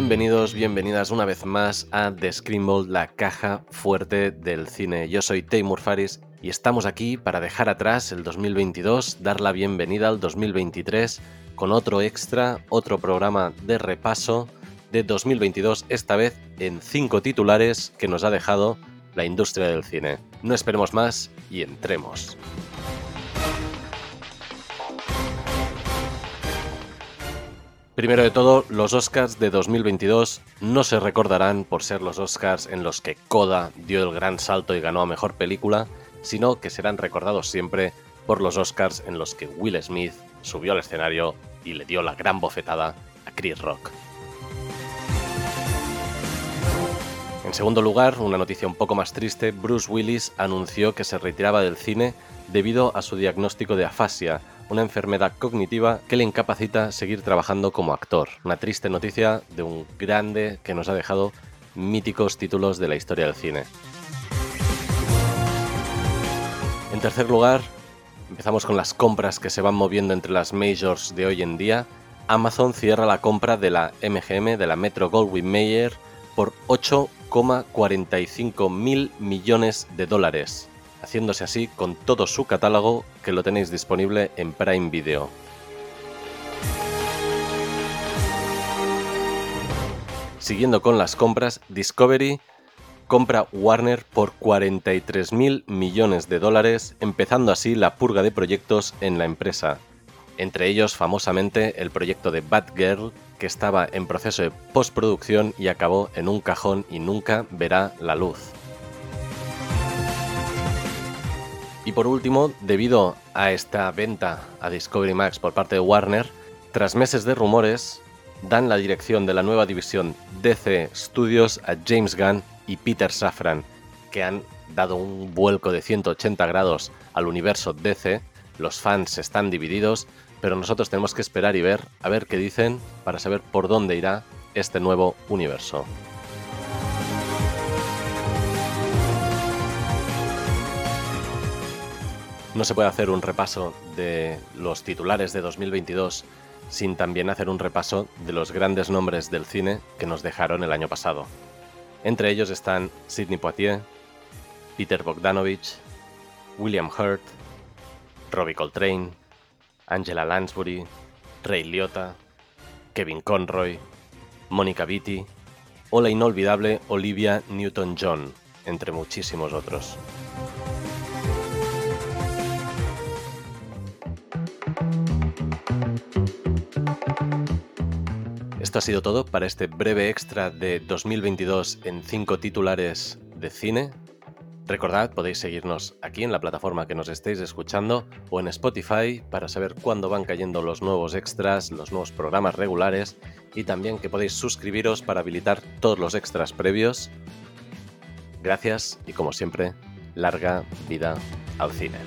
Bienvenidos, bienvenidas una vez más a The Screenbolt, la caja fuerte del cine. Yo soy Taymur Faris y estamos aquí para dejar atrás el 2022, dar la bienvenida al 2023 con otro extra, otro programa de repaso de 2022, esta vez en cinco titulares que nos ha dejado la industria del cine. No esperemos más y entremos. Primero de todo, los Oscars de 2022 no se recordarán por ser los Oscars en los que Coda dio el gran salto y ganó a Mejor Película, sino que serán recordados siempre por los Oscars en los que Will Smith subió al escenario y le dio la gran bofetada a Chris Rock. En segundo lugar, una noticia un poco más triste, Bruce Willis anunció que se retiraba del cine debido a su diagnóstico de afasia, una enfermedad cognitiva que le incapacita seguir trabajando como actor. Una triste noticia de un grande que nos ha dejado míticos títulos de la historia del cine. En tercer lugar, empezamos con las compras que se van moviendo entre las majors de hoy en día. Amazon cierra la compra de la MGM, de la Metro Goldwyn Mayer, por 8,45 mil millones de dólares haciéndose así con todo su catálogo que lo tenéis disponible en Prime Video. Siguiendo con las compras, Discovery compra Warner por 43.000 millones de dólares, empezando así la purga de proyectos en la empresa. Entre ellos, famosamente, el proyecto de Batgirl, que estaba en proceso de postproducción y acabó en un cajón y nunca verá la luz. Y por último, debido a esta venta a Discovery Max por parte de Warner, tras meses de rumores, dan la dirección de la nueva división DC Studios a James Gunn y Peter Safran, que han dado un vuelco de 180 grados al universo DC. Los fans están divididos, pero nosotros tenemos que esperar y ver a ver qué dicen para saber por dónde irá este nuevo universo. No se puede hacer un repaso de los titulares de 2022 sin también hacer un repaso de los grandes nombres del cine que nos dejaron el año pasado. Entre ellos están Sidney Poitier, Peter Bogdanovich, William Hurt, Robbie Coltrane, Angela Lansbury, Ray Liotta, Kevin Conroy, Monica Vitti o la inolvidable Olivia Newton-John, entre muchísimos otros. Esto ha sido todo para este breve extra de 2022 en 5 titulares de cine. Recordad, podéis seguirnos aquí en la plataforma que nos estéis escuchando o en Spotify para saber cuándo van cayendo los nuevos extras, los nuevos programas regulares y también que podéis suscribiros para habilitar todos los extras previos. Gracias y como siempre, larga vida al cine.